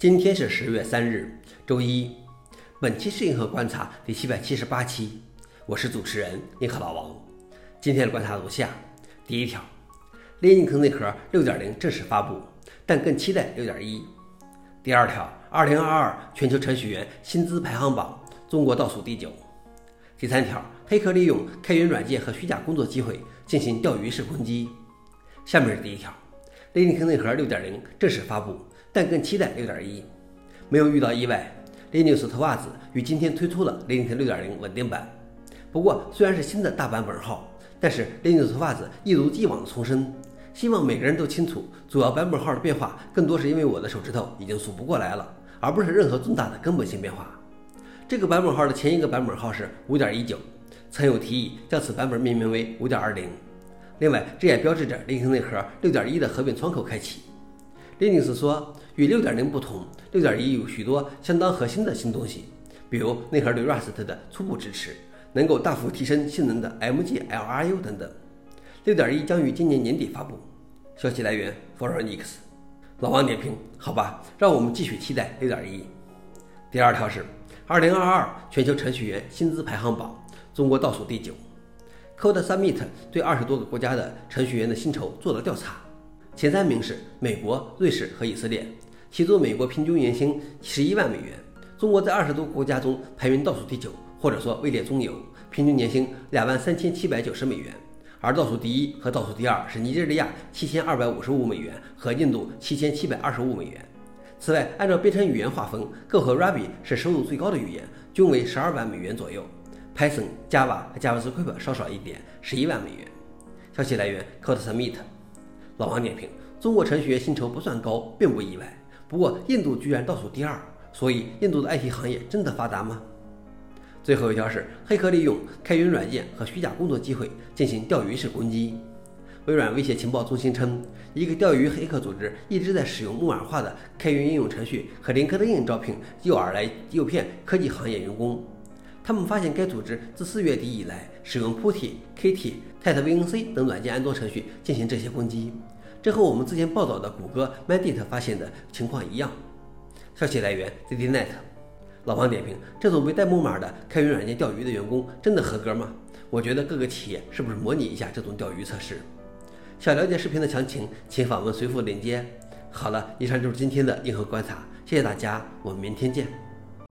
今天是十月三日，周一。本期是银河观察第七百七十八期，我是主持人银河老王。今天的观察如下：第一条，Linux 内核六点零正式发布，但更期待六点一。第二条，二零二二全球程序员薪资排行榜，中国倒数第九。第三条，黑客利用开源软件和虚假工作机会进行钓鱼式攻击。下面是第一条，Linux 内核六点零正式发布。但更期待六点一，没有遇到意外，Linux 特袜子于今天推出了 Linux 六点零稳定版。不过，虽然是新的大版本号，但是 Linux 特袜子一如既往的重申，希望每个人都清楚，主要版本号的变化更多是因为我的手指头已经数不过来了，而不是任何重大的根本性变化。这个版本号的前一个版本号是五点一九，曾有提议将此版本命名为五点二零。另外，这也标志着 Linux 内核六点一的合并窗口开启。Linux 说，与6.0不同，6.1有许多相当核心的新东西，比如内核对 Rust 的初步支持，能够大幅提升性能的 MGLRU 等等。6.1将于今年年底发布。消息来源 f o r e n i x 老王点评：好吧，让我们继续期待6.1。第二条是2022全球程序员薪资排行榜，中国倒数第九。Code Summit 对二十多个国家的程序员的薪酬做了调查。前三名是美国、瑞士和以色列，其中美国平均年薪十一万美元。中国在二十多个国家中排名倒数第九，或者说位列中游，平均年薪两万三千七百九十美元。而倒数第一和倒数第二是尼日利亚七千二百五十五美元和印度七千七百二十五美元。此外，按照编程语言划分，Go 和 Ruby 是收入最高的语言，均为十二万美元左右。Python、Java 和 JavaScript 稍少一点，十一万美元。消息来源：Code Summit。老王点评：中国程序员薪酬不算高，并不意外。不过印度居然倒数第二，所以印度的 IT 行业真的发达吗？最后一条是黑客利用开源软件和虚假工作机会进行钓鱼式攻击。微软威胁情报中心称，一个钓鱼黑客组织一直在使用木马化的开源应用程序和林克德印招聘诱饵来诱骗科技行业员工。他们发现该组织自四月底以来使用 Putty、KT、TightVNC 等软件安装程序进行这些攻击。这和我们之前报道的谷歌 Mandate 发现的情况一样。消息来源：ZDNet。老王点评：这种被带木马的开源软件钓鱼的员工真的合格吗？我觉得各个企业是不是模拟一下这种钓鱼测试？想了解视频的详情，请访问随附链接。好了，以上就是今天的硬核观察，谢谢大家，我们明天见。